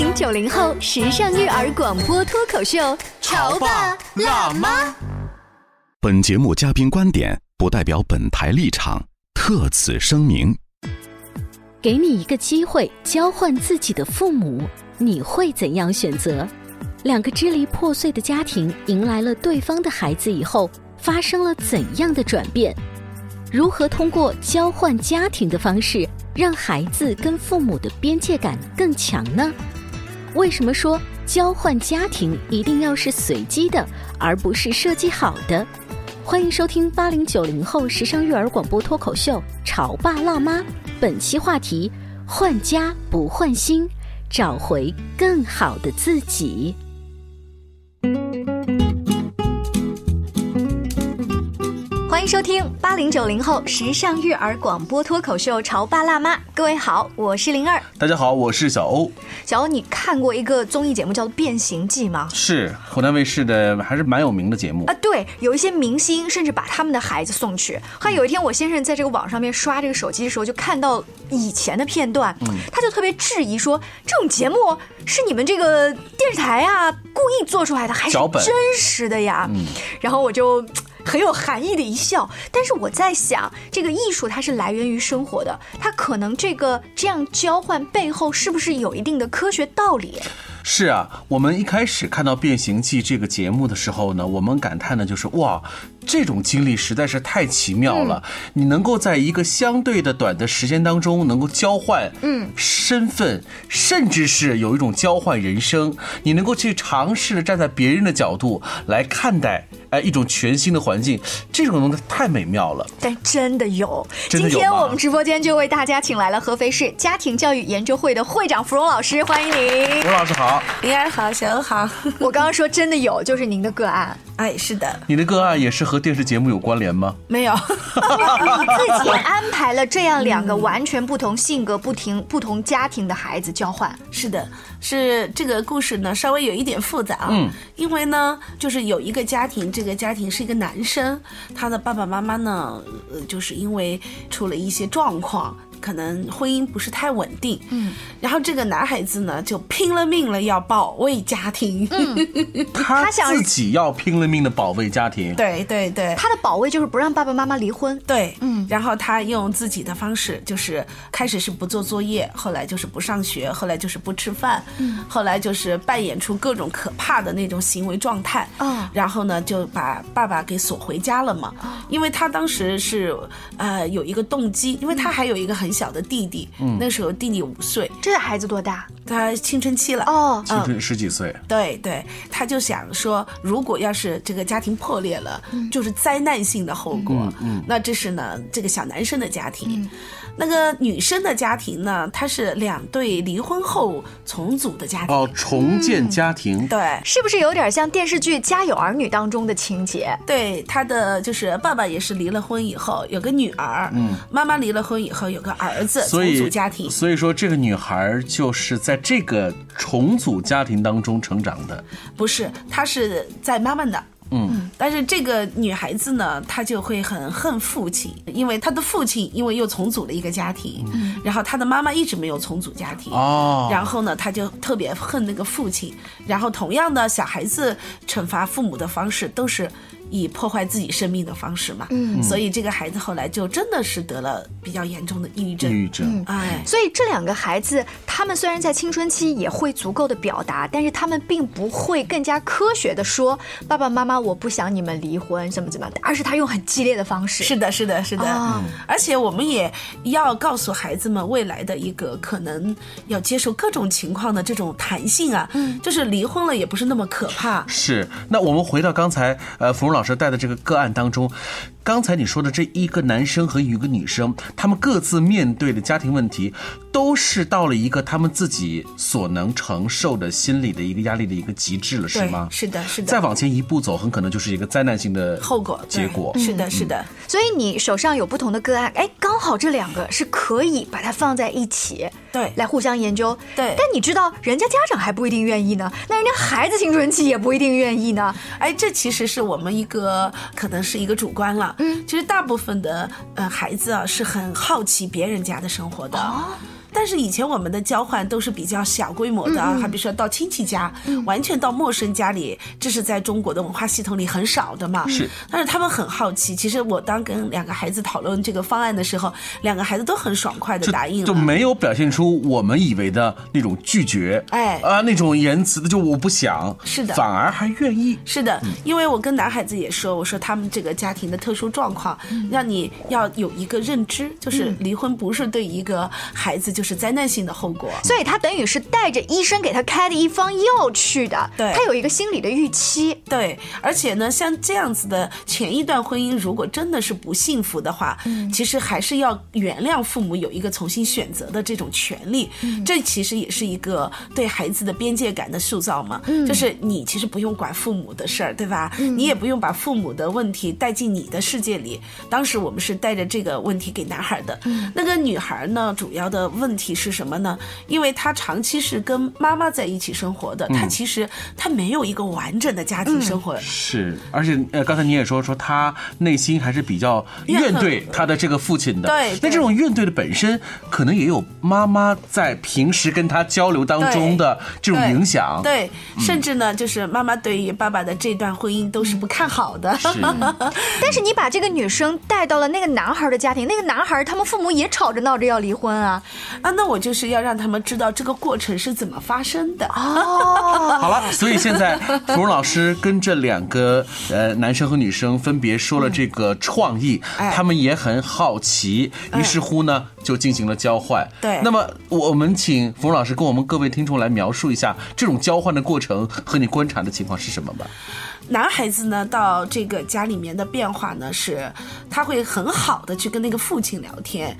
八零九零后时尚育儿广播脱口秀，潮爸辣妈。本节目嘉宾观点不代表本台立场，特此声明。给你一个机会交换自己的父母，你会怎样选择？两个支离破碎的家庭迎来了对方的孩子以后，发生了怎样的转变？如何通过交换家庭的方式，让孩子跟父母的边界感更强呢？为什么说交换家庭一定要是随机的，而不是设计好的？欢迎收听八零九零后时尚育儿广播脱口秀《潮爸辣妈》，本期话题：换家不换心，找回更好的自己。欢迎收听八零九零后时尚育儿广播脱口秀《潮爸辣妈》，各位好，我是灵儿。大家好，我是小欧。小欧，你看过一个综艺节目叫做《变形记》吗？是湖南卫视的，还是蛮有名的节目啊。对，有一些明星甚至把他们的孩子送去。后来有一天，我先生在这个网上面刷这个手机的时候，就看到以前的片段，他就特别质疑说：“这种节目是你们这个电视台啊故意做出来的，还是真实的呀？”然后我就。很有含义的一笑，但是我在想，这个艺术它是来源于生活的，它可能这个这样交换背后是不是有一定的科学道理？是啊，我们一开始看到《变形记》这个节目的时候呢，我们感叹的就是哇，这种经历实在是太奇妙了。你能够在一个相对的短的时间当中，能够交换嗯身份，甚至是有一种交换人生，你能够去尝试的站在别人的角度来看待。哎，一种全新的环境，这种东西太美妙了。但真的有，今天我们直播间就为大家请来了合肥市家庭教育研究会的会长芙蓉老师，欢迎您。芙蓉老师好，灵儿好，小欧好。我刚刚说真的有，就是您的个案。哎，是的。你的个案也是和电视节目有关联吗？没有。你自己安排了这样两个完全不同性格、不停不同家庭的孩子交换。是的，是这个故事呢，稍微有一点复杂。嗯。因为呢，就是有一个家庭。这个家庭是一个男生，他的爸爸妈妈呢，呃，就是因为出了一些状况。可能婚姻不是太稳定，嗯，然后这个男孩子呢就拼了命了要保卫家庭，他想自己要拼了命的保卫家庭，对对对，他的保卫就是不让爸爸妈妈离婚，对，嗯，然后他用自己的方式，就是开始是不做作业，后来就是不上学，后来就是不吃饭，嗯，后来就是扮演出各种可怕的那种行为状态，嗯，然后呢就把爸爸给锁回家了嘛，因为他当时是呃有一个动机，因为他还有一个很。小的弟弟，嗯那时候弟弟五岁，这孩子多大？他青春期了哦，青春十几岁。对对，他就想说，如果要是这个家庭破裂了，就是灾难性的后果。嗯，那这是呢，这个小男生的家庭。那个女生的家庭呢？她是两对离婚后重组的家庭哦，重建家庭，对，是不是有点像电视剧《家有儿女》当中的情节？对，她的就是爸爸也是离了婚以后有个女儿，嗯，妈妈离了婚以后有个儿子，重组家庭。所以说，这个女孩就是在这个重组家庭当中成长的，不是，她是在妈妈那。嗯，但是这个女孩子呢，她就会很恨父亲，因为她的父亲因为又重组了一个家庭，然后她的妈妈一直没有重组家庭，哦，然后呢，她就特别恨那个父亲，然后同样的小孩子惩罚父母的方式都是。以破坏自己生命的方式嘛，嗯，所以这个孩子后来就真的是得了比较严重的抑郁症。抑郁症，哎，所以这两个孩子，他们虽然在青春期也会足够的表达，但是他们并不会更加科学的说爸爸妈妈我不想你们离婚怎么怎么的，而是他用很激烈的方式。是的，是的，是的。而且我们也要告诉孩子们未来的一个可能要接受各种情况的这种弹性啊，嗯，就是离婚了也不是那么可怕。是。那我们回到刚才呃，芙蓉。老师带的这个个案当中，刚才你说的这一个男生和一个女生，他们各自面对的家庭问题，都是到了一个他们自己所能承受的心理的一个压力的一个极致了，是吗？是的，是的。再往前一步走，很可能就是一个灾难性的后果结果。是的，是的。所以你手上有不同的个案，哎，刚好这两个是可以把它放在一起，对来互相研究。对但你知道，人家家长还不一定愿意呢，那人家孩子青春期也不一定愿意呢。哎，这其实是我们一个可能是一个主观了。嗯，其实大部分的呃孩子啊是很好奇别人家的生活的。但是以前我们的交换都是比较小规模的啊，还比如说到亲戚家，完全到陌生家里，这是在中国的文化系统里很少的嘛。是，但是他们很好奇。其实我当跟两个孩子讨论这个方案的时候，两个孩子都很爽快的答应了。就没有表现出我们以为的那种拒绝，哎啊那种言辞的，就我不想，是的反而还愿意。是的，因为我跟男孩子也说，我说他们这个家庭的特殊状况，让你要有一个认知，就是离婚不是对一个孩子就是灾难性的后果。所以他等于是带着医生给他开的一方药去的，对他有一个心理的预期。对，而且呢，像这样子的前一段婚姻，如果真的是不幸福的话，嗯其实还是要原谅父母有一个重新选择的这种权利。嗯这其实也是一个对孩子的边界感的塑造嘛。嗯就是你其实不用管父母的事儿，对吧？你也不用把父母的问题带进你的世界里。当时我们是带着这个问题给男孩的，那个女孩呢，主要的问题是什么呢？因为他长期是跟妈妈在一起生活的，他其实他没有一个完整的家庭生活。是，而且呃，刚才你也说说他内心还是比较怨恨怨怼他的这个父亲的。对对那这种怨怼的本身，可能也有妈妈在平时跟他交流当中的这种影响。对，甚至呢，就是妈妈对于爸爸的这段婚姻都是不看好的。是，但是你把这个女生带到了那个男孩的家庭，那个男孩他们父母也吵着闹着要离婚啊。啊，那我就是要让他们知道这个过程是怎么发生的。哦，好了，所以现在芙蓉老师跟这两个呃男生和女生分别说了这个创意，哎他们也很好奇，于是乎呢就进行了交换。对那么我们请芙蓉老师跟我们各位听众来描述一下这种交换的过程和你观察的情况是什么吧。男孩子呢，到这个家里面的变化呢，是他会很好的去跟那个父亲聊天，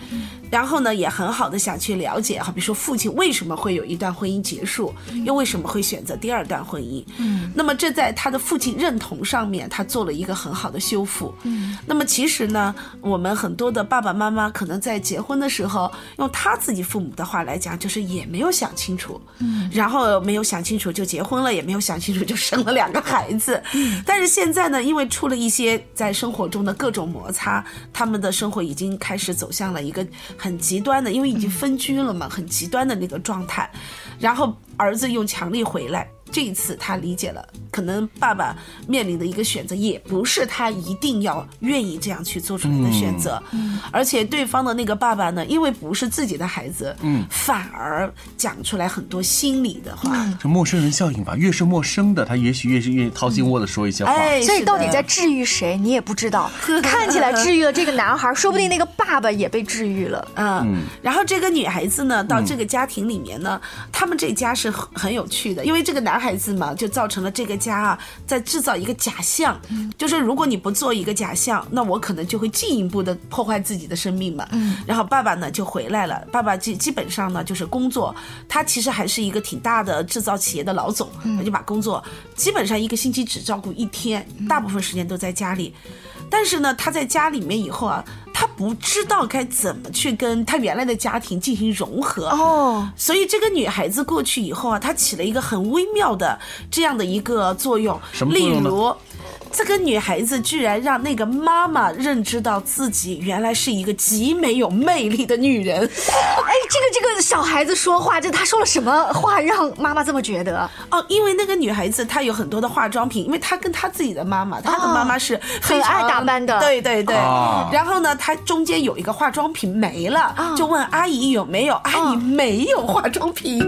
然后呢，也很好的想去了解，好比说父亲为什么会有一段婚姻结束，又为什么会选择第二段婚姻。嗯，那么这在他的父亲认同上面，他做了一个很好的修复。嗯，那么其实呢，我们很多的爸爸妈妈可能在结婚的时候，用他自己父母的话来讲，就是也没有想清楚，嗯，然后没有想清楚就结婚了，也没有想清楚就生了两个孩子。但是现在呢，因为出了一些在生活中的各种摩擦，他们的生活已经开始走向了一个很极端的，因为已经分居了嘛，很极端的那个状态。然后儿子用强力回来，这一次他理解了，可能爸爸面临的一个选择也不是他一定要愿意这样去做出来的选择，而且对方的那个爸爸呢，因为不是自己的孩子，嗯，反而讲出来很多心里的话，这陌生人效应吧，越是陌生的，他也许越是愿意掏心窝的说一些话。哎，所以到底在治愈谁，你也不知道。看起来治愈了这个男孩，说不定那个爸爸也被治愈了。嗯，然后这个女孩子呢，到这个家庭里面呢，他们这家是很很有趣的，因为这个男孩子嘛，就造成了这个家啊，在制造一个假象，就是如果你不做一个假象，那我可能就会进一步的破坏自己的生命嘛。嗯，然后爸爸呢就回来了，爸爸基基本上呢就是工作，他其实还是一个挺大的制造企业的老总，他就把工作基本上一个星期只照顾一天，大部分时间都在家里。但是呢，他在家里面以后啊，他不知道该怎么去跟他原来的家庭进行融合。哦，所以这个女孩子过去以后啊，她起了一个很微妙的这样的一个作用。什么作用例如，这个女孩子居然让那个妈妈认知到自己原来是一个极没有魅力的女人。哎，这个这个小孩子说话，这他说了什么话让妈妈这么觉得？哦，因为那个女孩子她有很多的化妆品，因为她跟她自己的妈妈，她的妈妈是很爱打扮的对对对。啊然后呢，她中间有一个化妆品没了，就问阿姨有没有，阿姨没有化妆品。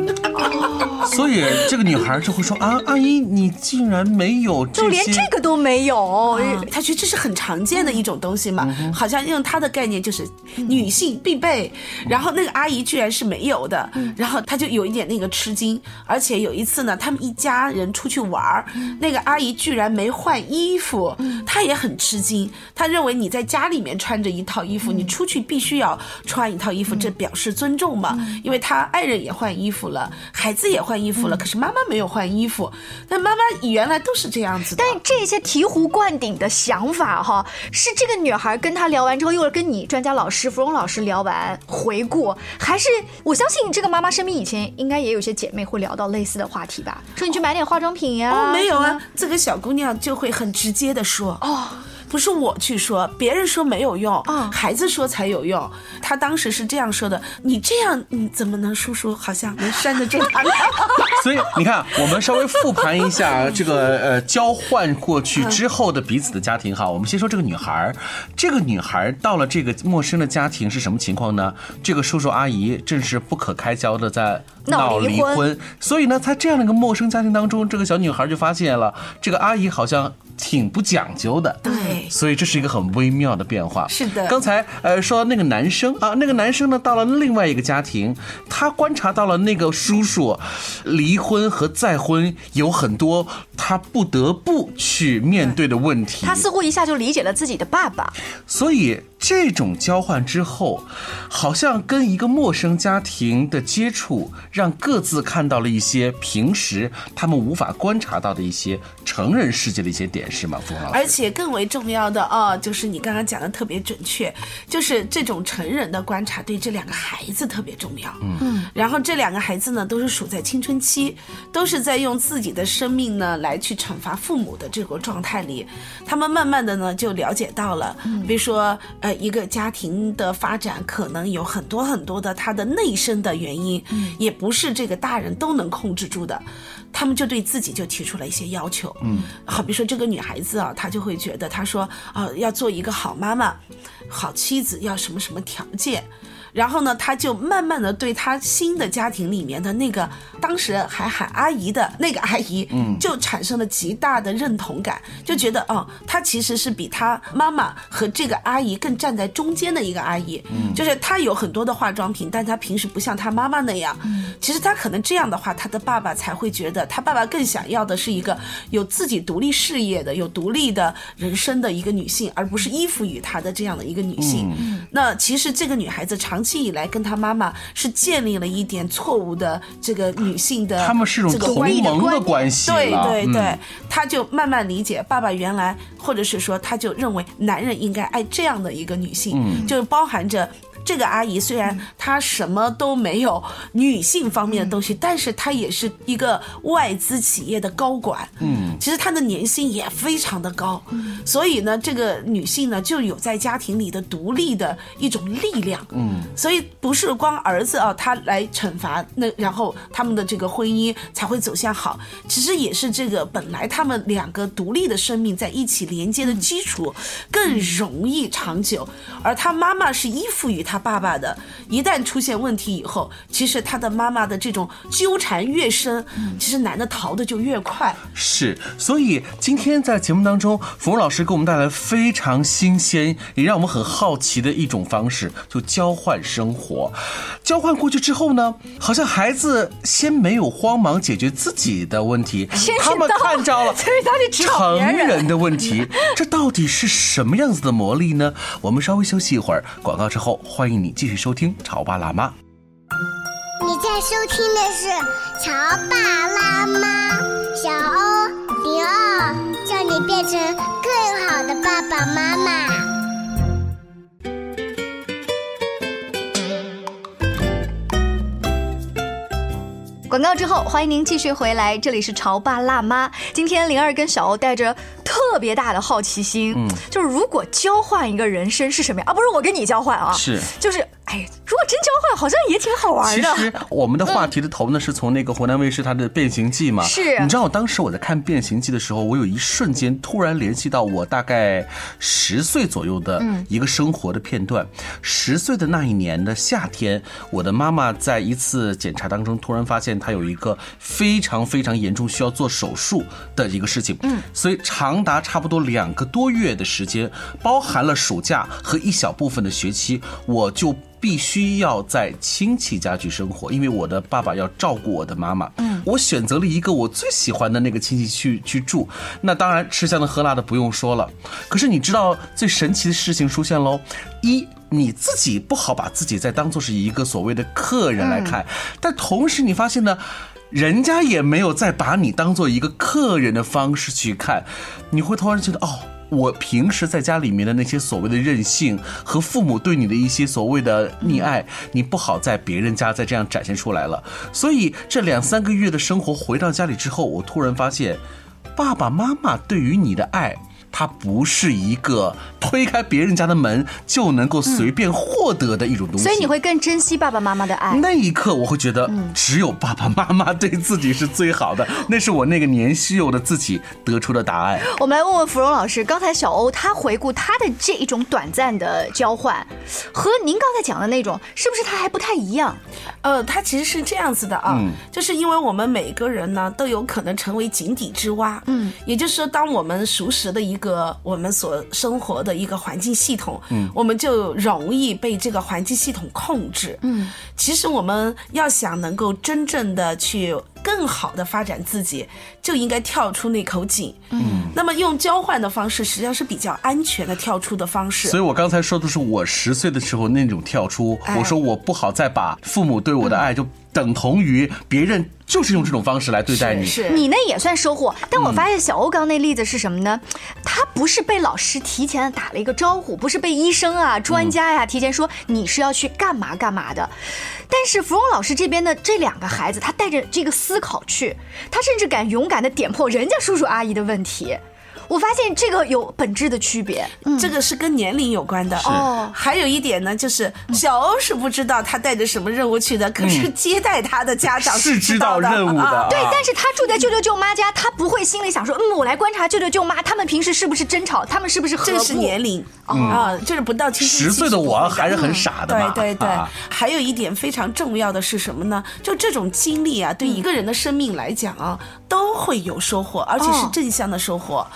所以这个女孩就会说啊，阿姨，你竟然没有这些，就连这个都没有。他觉得这是很常见的一种东西嘛，好像用他的概念就是女性必备。然后那个阿姨居然是没有的，然后他就有一点那个吃惊，而且有一次呢，他们一家人出去玩儿，那个阿姨居然没换衣服，他也很吃惊。他认为你在家里面穿着一套衣服，你出去必须要穿一套衣服，这表示尊重嘛。因为他爱人也换衣服了，孩子也换衣服了，可是妈妈没有换衣服。但妈妈原来都是这样子的。但这些醍醐灌顶的想法哈，是这个女孩跟他聊完之后，又跟你专家老师芙蓉老师聊完回顾，还是我相信这个妈妈身边以前应该也有些姐妹会聊到类似的话题吧？说你去买点化妆品呀？哦，没有啊，这个小姑娘就会很直接的说哦。不是我去说，别人说没有用，嗯孩子说才有用。他当时是这样说的：“你这样，你怎么能叔叔好像能拴得住他呢？” 所以你看，我们稍微复盘一下这个呃交换过去之后的彼此的家庭哈。我们先说这个女孩儿，这个女孩儿到了这个陌生的家庭是什么情况呢？这个叔叔阿姨正是不可开交的在闹离婚离婚，所以呢，在这样的一个陌生家庭当中，这个小女孩就发现了这个阿姨好像挺不讲究的。对所以这是一个很微妙的变化。是的刚才呃说到那个男生啊，那个男生呢到了另外一个家庭，他观察到了那个叔叔离婚和再婚有很多他不得不去面对的问题。他似乎一下就理解了自己的爸爸。所以这种交换之后，好像跟一个陌生家庭的接触，让各自看到了一些平时他们无法观察到的一些成人世界的一些点，是吗，冯老师？而且更为重要的哦，就是你刚刚讲的特别准确，就是这种成人的观察对这两个孩子特别重要。嗯，然后这两个孩子呢，都是处在青春期，都是在用自己的生命呢来去惩罚父母的这个状态里，他们慢慢的呢就了解到了，比如说呃一个家庭的发展可能有很多很多的他的内生的原因，也不是这个大人都能控制住的。他们就对自己就提出了一些要求，嗯，好比说这个女孩子啊，她就会觉得，她说啊，要做一个好妈妈、好妻子，要什么什么条件。然后呢，他就慢慢的对他新的家庭里面的那个当时还喊阿姨的那个阿姨，嗯，就产生了极大的认同感，就觉得哦，她其实是比他妈妈和这个阿姨更站在中间的一个阿姨，嗯，就是她有很多的化妆品，但她平时不像她妈妈那样，嗯，其实她可能这样的话，她的爸爸才会觉得，他爸爸更想要的是一个有自己独立事业的、有独立的人生的一个女性，而不是依附于他的这样的一个女性。那其实这个女孩子长期以来跟他妈妈是建立了一点错误的这个女性的他们是一种这个同盟的关系了，对对嗯。对，他就慢慢理解爸爸原来，或者是说，他就认为男人应该爱这样的一个女性，嗯。就包含着。这个阿姨虽然她什么都没有女性方面的东西，但是她也是一个外资企业的高管。嗯，其实她的年薪也非常的高，所以呢，这个女性呢就有在家庭里的独立的一种力量。嗯，所以不是光儿子啊，他来惩罚那，然后他们的这个婚姻才会走向好，其实也是这个本来他们两个独立的生命在一起连接的基础更容易长久，而他妈妈是依附于他爸爸的，一旦出现问题以后，其实他的妈妈的这种纠缠越深，其实男的逃的就越快。是，所以今天在节目当中，芙蓉老师给我们带来非常新鲜，也让我们很好奇的一种方式，就交换生活。交换过去之后呢，好像孩子先没有慌忙解决自己的问题先，他们看着了 成人人的问题，这到底是什么样子的魔力呢？我们稍微休息一会儿，广告之后，欢欢迎你继续收听《潮爸辣妈》。你在收听的是《潮爸辣妈》，小欧迪奥，叫你变成更好的爸爸妈妈。广告之后，欢迎您继续回来，这里是潮爸辣妈。今天灵儿跟小欧带着特别大的好奇心，嗯，就是如果交换一个人生是什么样啊？不是我跟你交换啊，是就是哎，如果真交换，好像也挺好玩的。其实我们的话题的头呢，是从那个湖南卫视它的《变形记》嘛。是你知道，我当时我在看《变形记》的时候，我有一瞬间突然联系到我大概十岁左右的一个生活的片段。十岁的那一年的夏天，我的妈妈在一次检查当中突然发现她有一个非常非常严重需要做手术的一个事情。嗯，所以长达差不多两个多月的时间，包含了暑假和一小部分的学期，我就。必须要在亲戚家去生活，因为我的爸爸要照顾我的妈妈。嗯，我选择了一个我最喜欢的那个亲戚去去住。那当然吃香的喝辣的不用说了。可是你知道最神奇的事情出现喽？一你自己不好把自己再当做是一个所谓的客人来看，但同时你发现呢？人家也没有再把你当做一个客人的方式去看，你会突然觉得哦，我平时在家里面的那些所谓的任性和父母对你的一些所谓的溺爱，你不好在别人家再这样展现出来了。所以这两三个月的生活回到家里之后，我突然发现，爸爸妈妈对于你的爱。它不是一个推开别人家的门就能够随便获得的一种东西，所以你会更珍惜爸爸妈妈的爱。那一刻，我会觉得只有爸爸妈妈对自己是最好的，那是我那个年稀有的自己得出的答案。我们来问问芙蓉老师，刚才小欧他回顾他的这一种短暂的交换，和您刚才讲的那种，是不是他还不太一样？呃，他其实是这样子的啊，就是因为我们每个人呢都有可能成为井底之蛙，嗯，也就是说，当我们熟识的一个我们所生活的一个环境系统，嗯，我们就容易被这个环境系统控制，嗯，其实我们要想能够真正的去。更好的发展自己，就应该跳出那口井。嗯，那么用交换的方式，实际上是比较安全的跳出的方式。所以我刚才说的是我十岁的时候那种跳出。我说我不好再把父母对我的爱就。等同于别人就是用这种方式来对待你，是你那也算收获。但我发现小欧刚那例子是什么呢？他不是被老师提前打了一个招呼，不是被医生啊、专家呀提前说你是要去干嘛干嘛的。但是芙蓉老师这边的这两个孩子，他带着这个思考去，他甚至敢勇敢的点破人家叔叔阿姨的问题。我发现这个有本质的区别，这个是跟年龄有关的。哦，还有一点呢，就是小欧是不知道他带着什么任务去的，可是接待他的家长是知道任务的。对，但是他住在舅舅舅妈家，他不会心里想说，嗯，我来观察舅舅舅妈，他们平时是不是争吵，他们是不是和这是年龄。啊，就是不到青春十岁的我还是很傻的。对对对，还有一点非常重要的是什么呢？就这种经历啊，对一个人的生命来讲啊，都会有收获，而且是正向的收获。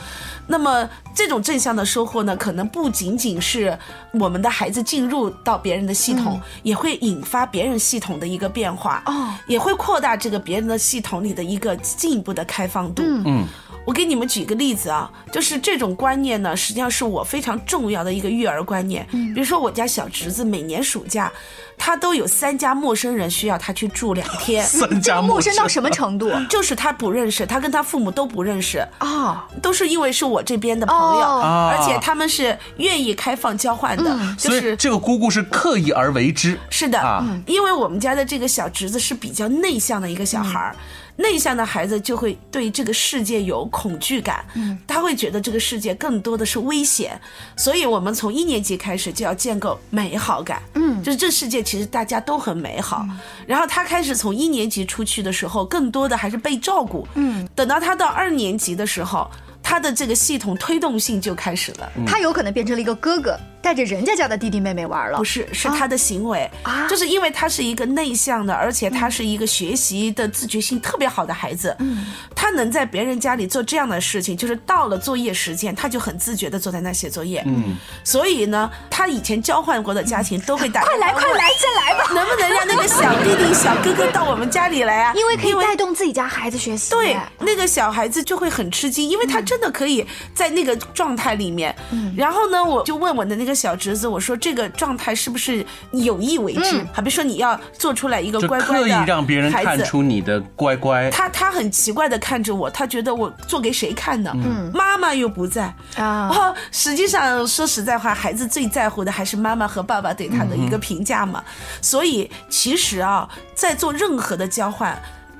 那么这种正向的收获呢，可能不仅仅是我们的孩子进入到别人的系统，也会引发别人系统的一个变化，哦，也会扩大这个别人的系统里的一个进一步的开放度。嗯，我给你们举个例子啊，就是这种观念呢，实际上是我非常重要的一个育儿观念。嗯，比如说我家小侄子每年暑假。他都有三家陌生人需要他去住两天，三家陌生到什么程度？就是他不认识，他跟他父母都不认识啊，都是因为是我这边的朋友，而且他们是愿意开放交换的，就是这个姑姑是刻意而为之。是的，因为我们家的这个小侄子是比较内向的一个小孩儿。内向的孩子就会对这个世界有恐惧感，嗯，他会觉得这个世界更多的是危险，所以我们从一年级开始就要建构美好感，嗯，就是这世界其实大家都很美好。然后他开始从一年级出去的时候，更多的还是被照顾，嗯，等到他到二年级的时候。他的这个系统推动性就开始了，他有可能变成了一个哥哥，带着人家家的弟弟妹妹玩了。不是，是他的行为啊，就是因为他是一个内向的，而且他是一个学习的自觉性特别好的孩子。嗯，他能在别人家里做这样的事情，就是到了作业时间，他就很自觉的坐在那写作业。嗯，所以呢，他以前交换过的家庭都会带快来快来再来吧，能不能让那个小弟弟小哥哥到我们家里来啊？因为可以带动自己家孩子学习。对，那个小孩子就会很吃惊，因为他真。真的可以在那个状态里面，然后呢，我就问我的那个小侄子，我说这个状态是不是有意为之？好比说你要做出来一个乖乖的，刻意让别人看出你的乖乖。他他很奇怪的看着我，他觉得我做给谁看呢？嗯妈妈又不在啊。实际上说实在话，孩子最在乎的还是妈妈和爸爸对他的一个评价嘛。所以其实啊，在做任何的交换。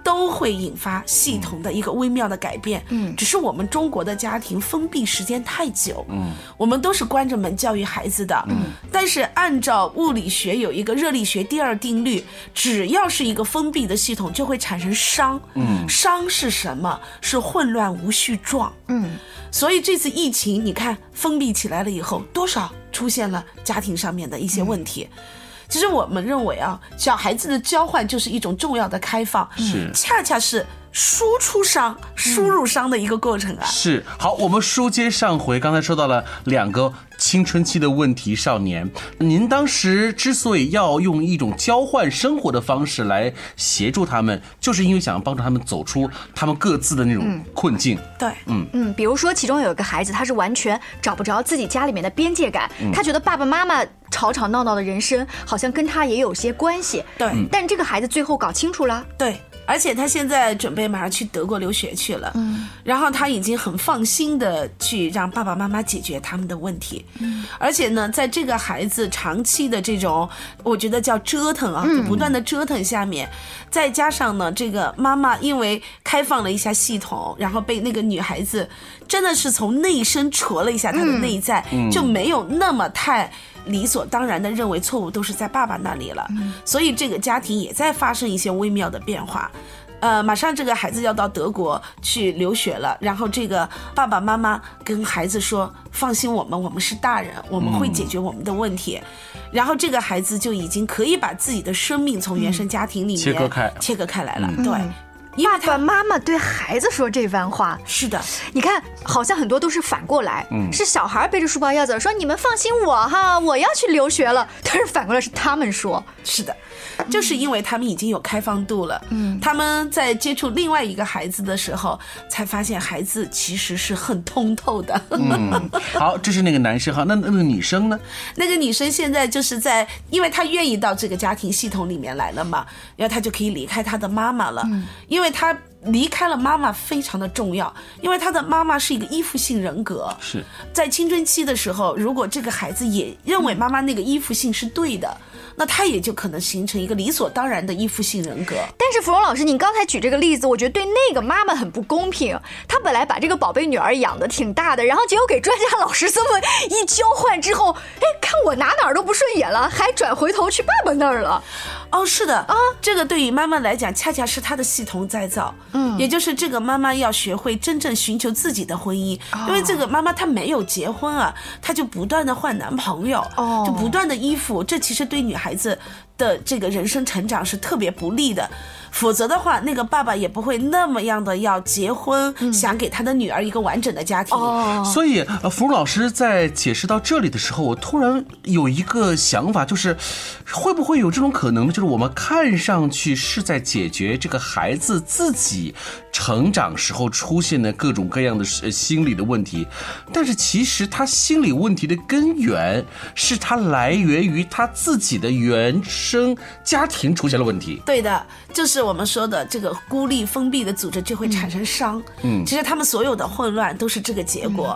都会引发系统的一个微妙的改变。嗯，只是我们中国的家庭封闭时间太久。嗯，我们都是关着门教育孩子的。嗯，但是按照物理学有一个热力学第二定律，只要是一个封闭的系统，就会产生熵。嗯，熵是什么？是混乱无序状。嗯，所以这次疫情，你看封闭起来了以后，多少出现了家庭上面的一些问题。其实我们认为啊，小孩子的交换就是一种重要的开放，是。恰恰是输出商、输入商的一个过程啊。是好，我们书接上回，刚才说到了两个。青春期的问题少年。您当时之所以要用一种交换生活的方式来协助他们，就是因为想要帮助他们走出他们各自的那种困境。对，嗯嗯，比如说其中有一个孩子，他是完全找不着自己家里面的边界感，他觉得爸爸妈妈吵吵闹闹的人生好像跟他也有些关系。对嗯但这个孩子最后搞清楚了。对，而且他现在准备马上去德国留学去了，嗯，然后他已经很放心的去让爸爸妈妈解决他们的问题，嗯，而且呢，在这个孩子长期的这种，我觉得叫折腾啊，就不断的折腾下面，再加上呢，这个妈妈因为开放了一下系统，然后被那个女孩子真的是从内身戳了一下她的内在，就没有那么太。理所当然的认为错误都是在爸爸那里了，所以这个家庭也在发生一些微妙的变化。呃，马上这个孩子要到德国去留学了，然后这个爸爸妈妈跟孩子说：“放心，我们我们是大人，我们会解决我们的问题。然后这个孩子就已经可以把自己的生命从原生家庭里面切割开切割开来了。对，因为爸爸妈妈对孩子说这番话，是的，你看，好像很多都是反过来，是小孩背着书包要走，说你们放心我哈，我要去留学了。但是反过来是他们说，是的，就是因为他们已经有开放度了，嗯，他们在接触另外一个孩子的时候，才发现孩子其实是很通透的。嗯，好，这是那个男生哈，那那个女生呢？那个女生现在就是在，因为她愿意到这个家庭系统里面来了嘛，然后她就可以离开她的妈妈了，因为她离开了妈妈非常的重要，因为她的妈妈是一个依附性人格，是在青春期的时候，如果这个孩子也认为妈妈那个依附性是对的，那他也就可能形成一个理所当然的依附性人格。但是芙蓉老师，你刚才举这个例子，我觉得对那个妈妈很不公平。她本来把这个宝贝女儿养的挺大的，然后结果给专家老师这么一交换之后，哎，看我哪哪儿都不顺眼了，还转回头去爸爸那儿了。哦，是的啊，这个对于妈妈来讲，恰恰是她的系统再造。嗯，也就是这个妈妈要学会真正寻求自己的婚姻，因为这个妈妈她没有结婚啊，她就不断的换男朋友，哦就不断的依附，这其实对女孩子的这个人生成长是特别不利的。否则的话，那个爸爸也不会那么样的要结婚，想给他的女儿一个完整的家庭。哦，所以，呃，芙蓉老师在解释到这里的时候，我突然有一个想法，就是会不会有这种可能，就是我们看上去是在解决这个孩子自己成长时候出现的各种各样的呃心理的问题，但是其实他心理问题的根源是他来源于他自己的原生家庭出现了问题。对的，就是我们说的这个孤立封闭的组织就会产生伤。嗯，其实他们所有的混乱都是这个结果。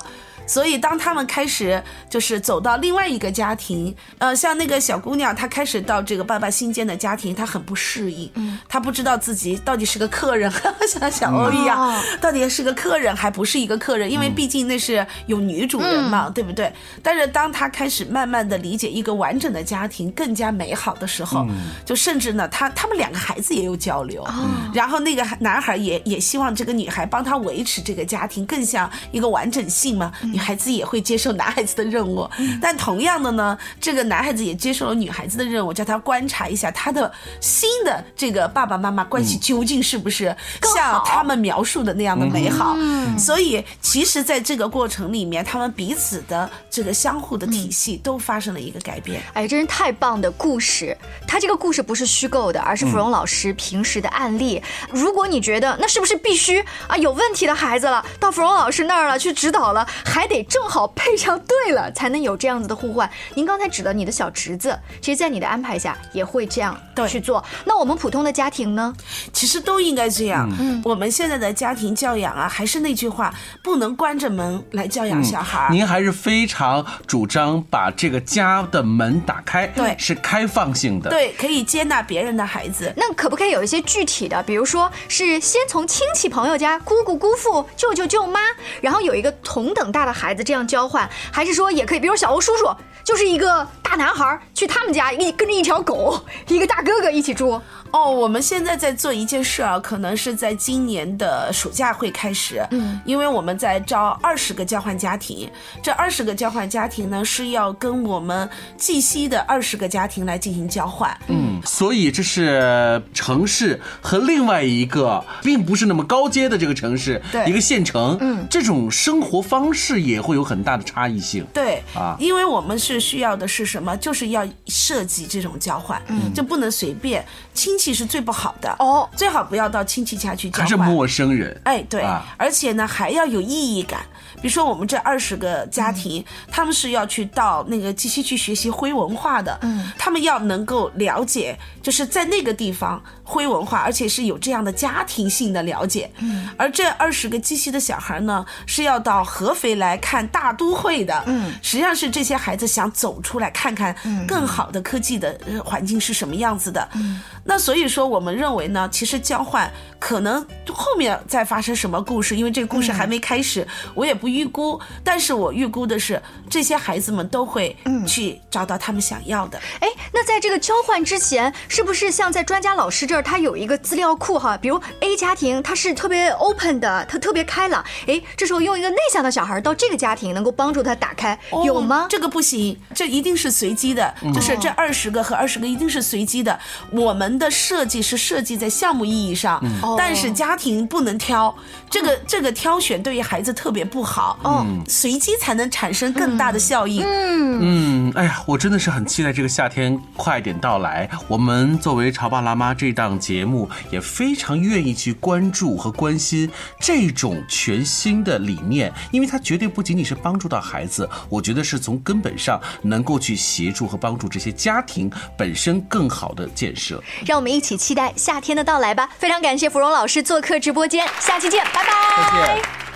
所以，当他们开始就是走到另外一个家庭，呃，像那个小姑娘，她开始到这个爸爸新建的家庭，她很不适应，她不知道自己到底是个客人，像小欧一样，哦。到底是个客人还不是一个客人，因为毕竟那是有女主人嘛，对不对？但是当她开始慢慢的理解一个完整的家庭更加美好的时候，就甚至呢，她他们两个孩子也有交流，然后那个男孩也也希望这个女孩帮他维持这个家庭更像一个完整性嘛，女孩子也会接受男孩子的任务，但同样的呢，这个男孩子也接受了女孩子的任务，叫他观察一下他的新的这个爸爸妈妈关系究竟是不是像他们描述的那样的美好。所以，其实在这个过程里面，他们彼此的这个相互的体系都发生了一个改变。哎，真是太棒的故事！他这个故事不是虚构的，而是芙蓉老师平时的案例。如果你觉得那是不是必须啊有问题的孩子了，到芙蓉老师那儿了去指导了，还得正好配上对了，才能有这样子的互换。您刚才指的你的小侄子，其实，在你的安排下也会这样去做。那我们普通的家庭呢？其实都应该这样。嗯，我们现在的家庭教养啊，还是那句话，不能关着门来教养小孩儿。您还是非常主张把这个家的门打开，对是开放性的。对，可以接纳别人的孩子。那可不可以有一些具体的，比如说是先从亲戚朋友家，姑姑、姑父、舅舅、舅妈，然后有一个同等大的孩子这样交换，还是说也可以，比如小欧叔叔就是一个大男孩去他们家，一跟着一条狗，一个大哥哥一起住。哦，我们现在在做一件事啊，可能是在今年的暑假会开始。嗯，因为我们在招二十个交换家庭，这二十个交换家庭呢是要跟我们绩溪的二十个家庭来进行交换。嗯，所以这是城市和另外一个并不是那么高阶的这个城市，对一个县城，嗯，这种生活方式式也会有很大的差异性。对啊因为我们是需要的是什么？就是要设计这种交换，嗯，就不能随便。亲戚是最不好的哦。最好不要到亲戚家去交换。还是陌生人，哎，对，啊。而且呢还要有意义感。比如说我们这二十个家庭，他们是要去到那个鸡西去学习徽文化的，嗯，他们要能够了解，就是在那个地方徽文化，而且是有这样的家庭性的了解，嗯，而这二十个鸡西的小孩呢，是要到合肥来看大都会的，嗯，实际上是这些孩子想走出来看看更好的科技的呃环境是什么样子的，嗯，那所以说我们认为呢，其实交换可能后面再发生什么故事，因为这个故事还没开始，我也不预估，但是我预估的是这些孩子们都会去找到他们想要的。哎，那在这个交换之前，是不是像在专家老师这儿，他有一个资料库哈？比如 A 家庭，他是特别 open 的，他特别开朗。哎，这时候用一个内向的小孩到这个家庭，能够帮助他打开，有吗？这个不行，这一定是随机的，就是这二十个和二十个一定是随机的。我们的设计是设计在项目意义上，但是家庭不能挑，这个这个挑选对于孩子特别不好。哦，随机才能产生更大的效应。嗯，哎呀，我真的是很期待这个夏天快点到来。我们作为《潮爸辣妈》这档节目，也非常愿意去关注和关心这种全新的理念，因为它绝对不仅仅是帮助到孩子，我觉得是从根本上能够去协助和帮助这些家庭本身更好的建设。让我们一起期待夏天的到来吧！非常感谢芙蓉老师做客直播间，下期见，拜拜。